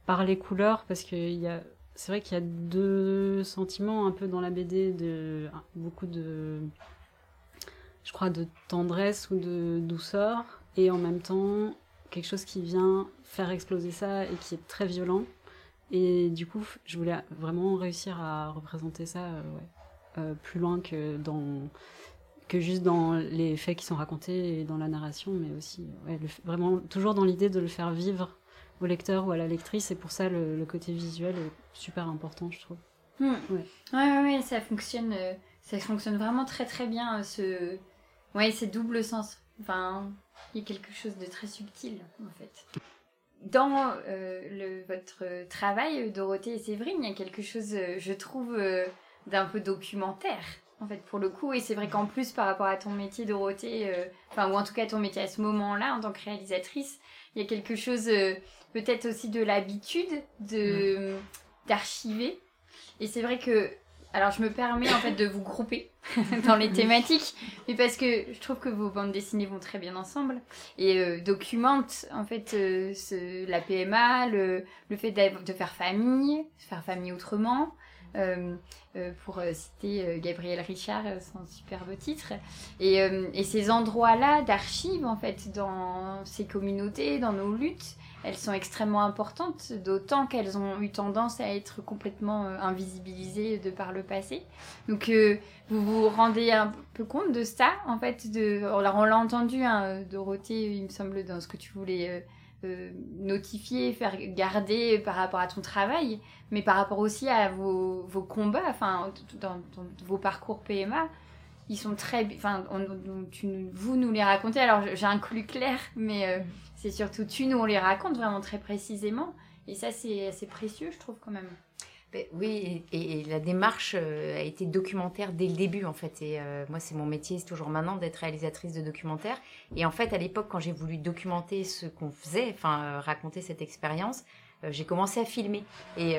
par les couleurs, parce que y a, c'est vrai qu'il y a deux sentiments un peu dans la BD, de, beaucoup de, je crois, de tendresse ou de douceur, et en même temps, quelque chose qui vient faire exploser ça et qui est très violent. Et du coup, je voulais vraiment réussir à représenter ça euh, ouais, euh, plus loin que dans que juste dans les faits qui sont racontés et dans la narration, mais aussi vraiment toujours dans l'idée de le faire vivre au lecteur ou à la lectrice. Et pour ça, le, côté visuel est super important, je trouve. Hmm. Ouais. ouais. Ouais, ça fonctionne, euh, ça fonctionne vraiment très très bien. Ce, ouais, c'est double sens. Enfin, il y a quelque chose de très subtil en fait. Dans euh, le, votre travail, Dorothée et Séverine, il y a quelque chose, je trouve, d'un peu documentaire en fait, pour le coup. Et c'est vrai qu'en plus, par rapport à ton métier, Dorothée, euh, enfin, ou en tout cas ton métier à ce moment-là, en tant que réalisatrice, il y a quelque chose, euh, peut-être aussi de l'habitude de d'archiver. Et c'est vrai que, alors je me permets en fait de vous grouper dans les thématiques, mais parce que je trouve que vos bandes dessinées vont très bien ensemble et euh, documentent en fait ce, la PMA, le, fait de faire famille, faire famille autrement, euh, euh, pour euh, citer Gabriel Richard, son superbe titre. Et, et ces endroits-là d'archives, en fait, dans ces communautés, dans nos luttes, elles sont extrêmement importantes, d'autant qu'elles ont eu tendance à être complètement invisibilisées de par le passé. Donc, vous vous rendez un peu compte de ça, en fait. Alors, on l'a entendu, hein, Dorothée, il me semble, dans ce que tu voulais euh, notifier, faire garder par rapport à ton travail, mais par rapport aussi à vos, combats, enfin, dans, vos parcours PMA, ils sont très. Enfin, vous nous les racontez, alors j'ai inclus Claire, mais euh, c'est surtout tu nous on les raconte vraiment très précisément, et ça c'est assez précieux, je trouve, quand même. Ben oui, et, la démarche euh, a été documentaire dès le début en fait. Et euh, moi, c'est mon métier, c'est toujours maintenant d'être réalisatrice de documentaires. Et en fait, à l'époque, quand j'ai voulu documenter ce qu'on faisait, enfin euh, raconter cette expérience, j'ai commencé à filmer. Et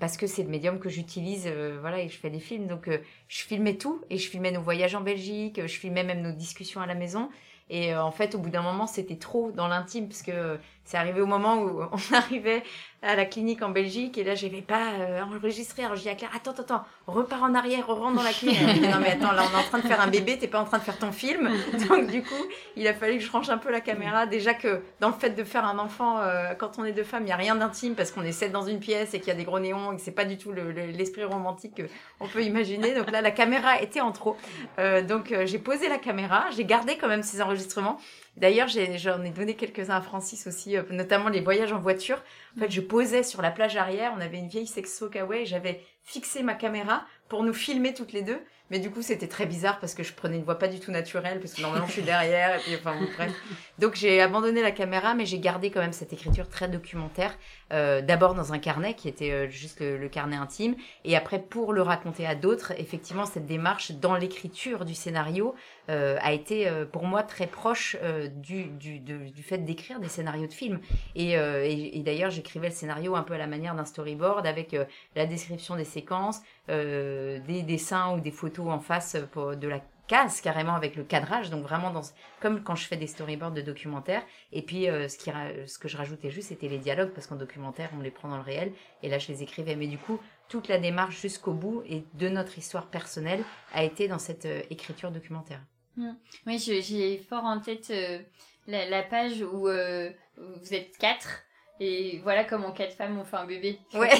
parce que c'est le médium que j'utilise, voilà, et je fais des films, donc je filmais tout et je filmais nos voyages en Belgique, je filmais même nos discussions à la maison. Et en fait, au bout d'un moment, c'était trop dans l'intime parce que c'est arrivé au moment où on arrivait à la clinique en Belgique et là j'avais pas euh, enregistré alors je dis à Claire attends attends repars en arrière rentre dans la clinique. Non mais attends là on est en train de faire un bébé t'es pas en train de faire ton film. Donc du coup il a fallu que je range un peu la caméra. Déjà que dans le fait de faire un enfant euh, quand on est deux femmes il y a rien d'intime parce qu'on est sept dans une pièce et qu'il y a des gros néons et que c'est pas du tout l'esprit romantique qu'on peut imaginer. Donc là la caméra était en trop. Euh, donc j'ai posé la caméra j'ai gardé quand même ces enregistrements D'ailleurs, j'en ai, donné quelques-uns à Francis aussi, euh, notamment les voyages en voiture. En fait, je posais sur la plage arrière, on avait une vieille Sexo Kawaii, j'avais fixé ma caméra pour nous filmer toutes les deux. Mais du coup, c'était très bizarre parce que je prenais une voix pas du tout naturelle, parce que normalement, je suis derrière, et puis, enfin, bref. Donc, j'ai abandonné la caméra, mais j'ai gardé quand même cette écriture très documentaire. Euh, D'abord dans un carnet qui était euh, juste le, carnet intime, et après, pour le raconter à d'autres, effectivement, cette démarche dans l'écriture du scénario euh, a été euh, pour moi très proche euh, du, du, du, fait d'écrire des scénarios de films. Et, et, et d'ailleurs, j'écrivais le scénario un peu à la manière d'un storyboard avec la description des séquences, des dessins ou des photos en face de la case carrément avec le cadrage. Donc vraiment dans comme quand je fais des storyboards de documentaires. Et puis ce qui ce que je rajoutais juste c'était les dialogues parce qu'en documentaire on les prend dans le réel. Et là je les écrivais. Mais du coup toute la démarche jusqu'au bout et de notre histoire personnelle a été dans cette écriture documentaire Hmm. Oui, j'ai fort en tête euh, la, page où, euh, vous êtes quatre. Et voilà comment quatre femmes ont fait un bébé. Ouais.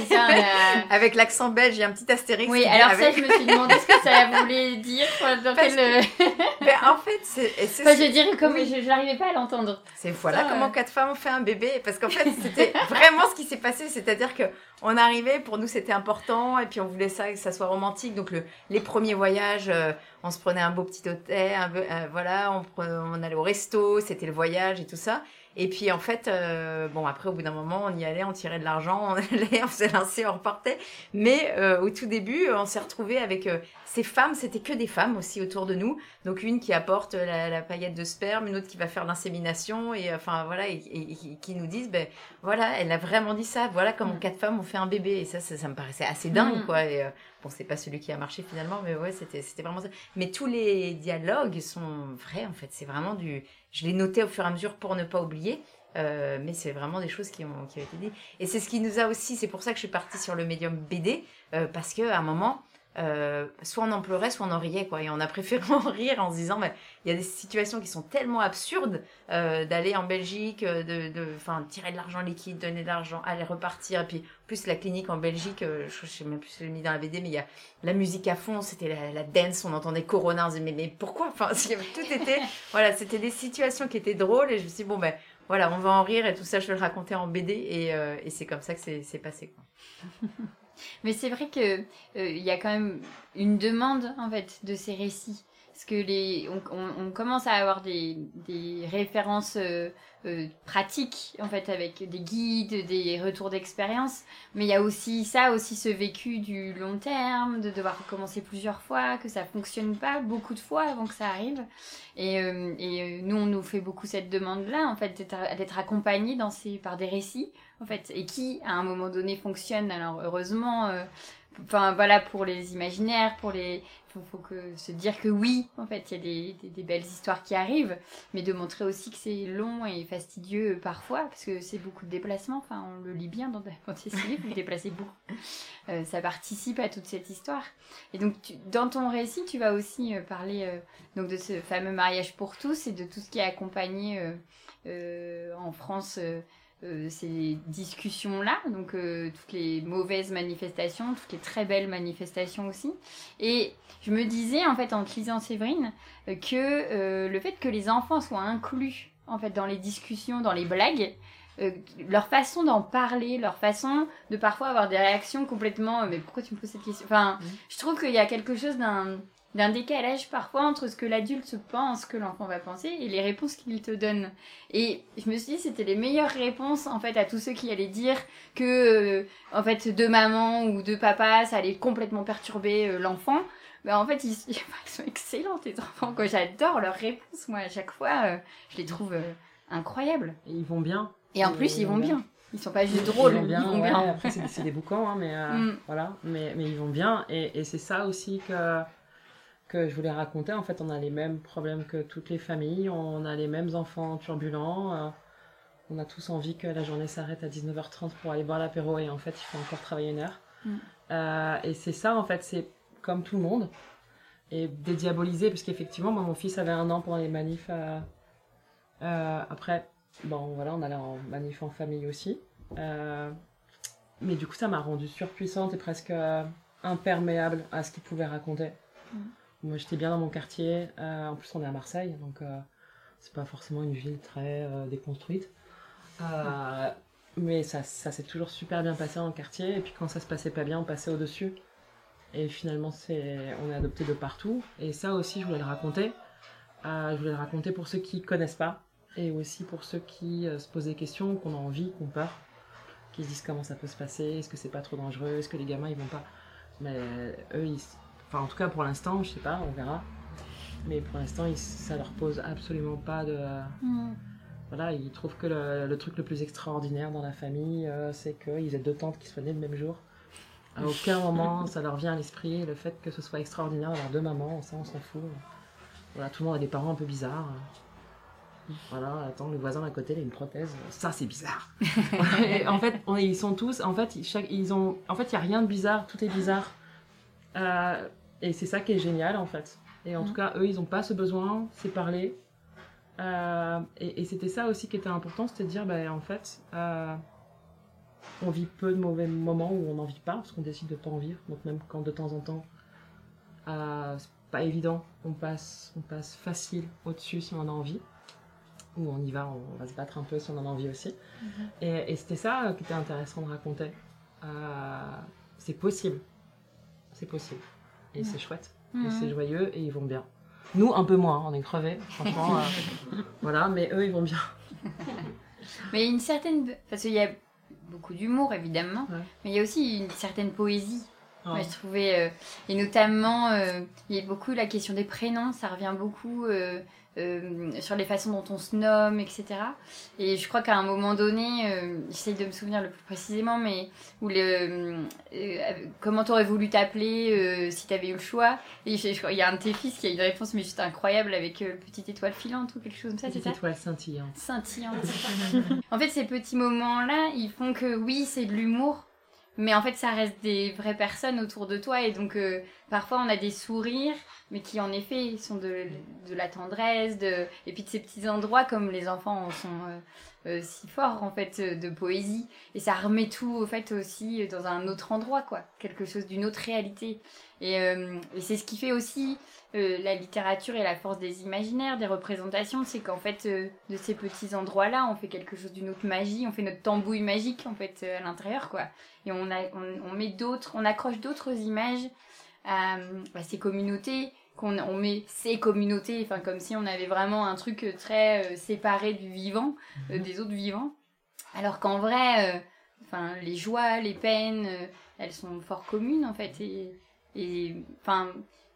avec l'accent belge, il y a un petit astérix. Oui, alors ça, je me suis demandé ce que ça voulait dire. Dans quel... Euh, Mais en fait, c'est. Enfin, je dirais comme je n'arrivais pas à l'entendre. C'est voilà comment quatre femmes ont fait un bébé. Parce qu'en fait, c'était vraiment ce qui s'est passé. C'est-à-dire que on arrivait, pour nous, c'était important. Et puis, on voulait ça, que ça soit romantique. Donc, le, les premiers voyages, on se prenait un beau petit hôtel, un, voilà, on, on allait au resto, c'était le voyage et tout ça. Et puis en fait, euh, bon après au bout d'un moment, on y allait, on tirait de l'argent, on allait, on s'est lancé, on repartait. Mais euh, au tout début, on s'est retrouvé avec euh, ces femmes, c'était que des femmes aussi autour de nous. Donc une qui apporte la, paillette de sperme, une autre qui va faire l'insémination et enfin voilà, et, qui nous disent, ben voilà, elle a vraiment dit ça. Voilà comment mm. quatre femmes ont fait un bébé. Et ça, ça, me paraissait assez dingue mm. quoi. Et, bon, c'est pas celui qui a marché finalement, mais ouais, c'était c'était vraiment ça. Mais tous les dialogues sont vrais en fait. C'est vraiment du je l'ai noté au fur et à mesure pour ne pas oublier. Euh, mais c'est vraiment des choses qui ont, qui ont été dites. Et c'est ce qui nous a aussi, c'est pour ça que je suis partie sur le médium BD, euh, parce qu'à un moment, euh, soit on en pleurait, soit on en riait, quoi. Et on a préféré en rire en se disant, mais il y a des situations qui sont tellement absurdes euh, d'aller en Belgique, euh, de, de, tirer de l'argent liquide, donner de l'argent, aller repartir. Et puis, plus la clinique en Belgique, je, je sais même plus si je l'ai mis dans la BD, mais il y a la musique à fond, c'était la, la, dance, on entendait Corona, on se disait, mais, mais pourquoi? Enfin, tout était, voilà, c'était des situations qui étaient drôles. Et je me suis dit, bon, ben, voilà, on va en rire et tout ça, je vais le raconter en BD. Et, et c'est comme ça que c'est passé, quoi. Mais c'est vrai que euh, il y a quand même une demande en fait de ces récits. Parce que les, on, commence à avoir des, références euh, euh, pratiques en fait avec des guides, des retours d'expérience. Mais il y a aussi ça, aussi ce vécu du long terme, de devoir recommencer plusieurs fois, que ça fonctionne pas beaucoup de fois avant que ça arrive. Et, nous, on nous fait beaucoup cette demande-là en fait d'être accompagné dans ces, par des récits en fait, et qui, à un moment donné, fonctionne. Alors, heureusement, euh, voilà, pour les imaginaires, pour les. Faut, faut que se dire que oui, en fait, il y a des, belles histoires qui arrivent, mais de montrer aussi que c'est long et fastidieux parfois, parce que c'est beaucoup de déplacements. Enfin, on le lit bien dans, tes livres, vous déplacez beaucoup. Euh, ça participe à toute cette histoire. Et donc, dans ton récit, tu vas aussi euh, parler donc de ce fameux mariage pour tous et de tout ce qui est accompagné en France euh, ces discussions-là, donc euh, toutes les mauvaises manifestations, toutes les très belles manifestations aussi. Et je me disais, en fait, en lisant Séverine, euh, que le fait que les enfants soient inclus, en fait, dans les discussions, dans les blagues, leur façon d'en parler, leur façon de parfois avoir des réactions complètement mais pourquoi tu me poses cette question? Enfin, mmh. je trouve qu'il y a quelque chose d'un d'un décalage parfois entre ce que l'adulte pense que l'enfant va penser et les réponses qu'il te donne. Et je me suis dit c'était les meilleures réponses en fait à tous ceux qui allaient dire que euh, en fait deux mamans ou deux papas ça allait complètement perturber euh, l'enfant. Mais en fait ils, sont excellents les enfants quoi. J'adore leurs réponses moi à chaque fois euh, je les trouve incroyables. Et ils vont bien. Et en plus ils, vont bien. Ils sont pas juste drôles. Ils vont bien. Ils vont bien. Après c'est des boucans hein, mais mm. voilà mais mais ils vont bien et, et c'est ça aussi que que je voulais raconter. En fait, on a les mêmes problèmes que toutes les familles, on a les mêmes enfants turbulents. Euh, On a tous envie que la journée s'arrête à 19h30 pour aller boire l'apéro et en fait, il faut encore travailler une heure. Mm. Euh, et c'est ça, en fait, c'est comme tout le monde. Et dédiaboliser, parce qu'effectivement, moi, mon fils avait un an pendant les manifs. euh, après, bon, voilà, on allait en manif en famille aussi. Mais du coup, ça m'a rendue surpuissante et presque imperméable à ce qu'il pouvait raconter. Mm. Moi, j'étais bien dans mon quartier. euh, en plus, on est à Marseille, donc euh, c'est pas forcément une ville très euh, déconstruite. Mais ça, ça s'est toujours super bien passé dans le quartier. Et puis quand ça se passait pas bien, on passait au-dessus. Et finalement, on est adopté de partout. Et ça aussi, je voulais le raconter. Je voulais le raconter pour ceux qui connaissent pas. Et aussi pour ceux qui se posent des questions, qu'on a envie, qu'on peur. Qui se disent comment ça peut se passer, est-ce que c'est pas trop dangereux, est-ce que les gamins ils vont pas? Mais eux, ils... enfin en tout cas pour l'instant, je sais pas, on verra. Mais pour l'instant, ça leur pose absolument pas de. Mm. Voilà, ils trouvent que le, le truc le plus extraordinaire dans la famille, euh, c'est qu'ils aient deux tantes qui soient nées le même jour. À aucun moment, ça leur vient à l'esprit le fait que ce soit extraordinaire d'avoir deux mamans, ça on s'en fout. Voilà, tout le monde a des parents un peu bizarres. Voilà, attends, le voisin à côté, il a une prothèse. Ça, c'est bizarre. Et en fait, on- ils sont tous, en fait, ils- chaque, ils ont, en fait, il y a rien de bizarre, tout est bizarre. Euh, et c'est ça qui est génial, en fait. Et en Mm. tout cas, eux, ils n'ont pas ce besoin, c'est parler. Euh, et et c'était ça aussi qui était important, c'était de dire, bah, en fait, euh, on vit peu de mauvais moments où on n'en vit pas, parce qu'on décide de pas en vivre. Donc même quand de temps en temps, euh, c'est pas évident, on passe, on passe facile au-dessus si on en a envie. Ou on y va, on va se battre un peu si on en a envie aussi. Et, et c'était ça euh, qui était intéressant de raconter. C'est possible. C'est possible. Et c'est chouette. Et c'est joyeux et ils vont bien. Nous, un peu moins, hein, on est crevés, franchement. euh, voilà, mais eux, ils vont bien. Mais il y a une certaine. Parce qu'il y a beaucoup d'humour, évidemment, Ouais. mais il y a aussi une certaine poésie. Ah. Moi, je trouvais. euh, et notamment, euh, il y a beaucoup la question des prénoms, ça revient beaucoup euh, euh, sur les façons dont on se nomme, etc. Et je crois qu'à un moment donné, euh, j'essaye de me souvenir le plus précisément, mais où le, euh, comment t'aurais voulu t'appeler euh, si t'avais eu le choix? Et je- je crois- il y a un de tes fils qui a une réponse, mais juste incroyable, avec euh, petite étoile filante ou quelque chose comme ça, c'est ça? étoile scintillante. scintillante. en fait, ces petits moments-là, ils font que oui, c'est de l'humour, mais en fait, ça reste des vraies personnes autour de toi. Et donc, euh, parfois, on a des sourires, mais qui, en effet, sont de, de la tendresse, de... et puis de ces petits endroits, comme les enfants en sont euh, euh, si forts, en fait, euh, de poésie. Et ça remet tout, au fait, aussi dans un autre endroit, quoi. Quelque chose d'une autre réalité. Et, euh, c'est ce qui fait aussi euh, la littérature et la force des imaginaires, des représentations, c'est qu'en fait, euh, de ces petits endroits-là, on fait quelque chose d'une autre magie, on fait notre tambouille magique, en fait, euh, à l'intérieur, quoi. Et on, a, on, met d'autres, on accroche d'autres images à ces communautés, qu'on on met ces communautés, enfin, comme si on avait vraiment un truc euh, très euh, séparé du vivant, euh, des autres vivants. Alors qu'en vrai, euh, enfin, les joies, les peines, euh, elles sont fort communes, en fait, et, enfin,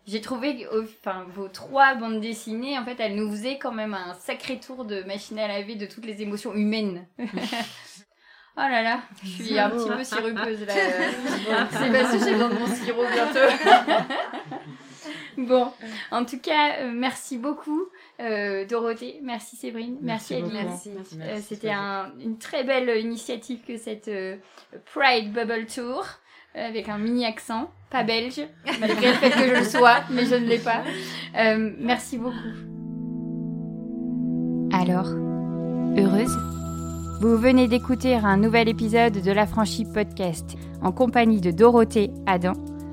j'ai trouvé enfin, vos trois bandes dessinées, en fait, elles nous faisaient quand même un sacré tour de machine à laver de toutes les émotions humaines. oh là là, je suis un petit peu sirupeuse là. C'est parce que j'ai besoin de mon sirop bientôt. bon, en tout cas, euh, merci beaucoup euh, Dorothée, merci Séverine, merci. Adeline. Merci. Euh, C'était un- une très belle initiative que cette euh, Pride Bubble Tour euh, avec un mini accent, pas belge, malgré le fait que je le sois, mais je ne l'ai pas. Euh, merci beaucoup. Alors, heureuse? Vous venez d'écouter un nouvel épisode de La Franchie Podcast en compagnie de Dorothée Adam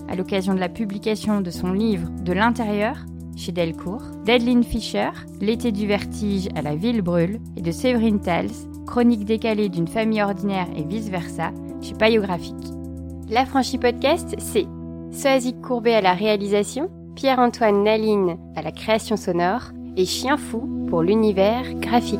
à l'occasion de la publication de son livre De l'intérieur chez Delcourt, d'Adeline Fischer, L'été du vertige à la ville brûle, et de Séverine Tals, Chronique décalée d'une famille ordinaire et vice-versa, chez Payographique. La franchie podcast, c'est Soazic Courbet à la réalisation, Pierre-Antoine Naline à la création sonore, et Chien Fou pour l'univers graphique.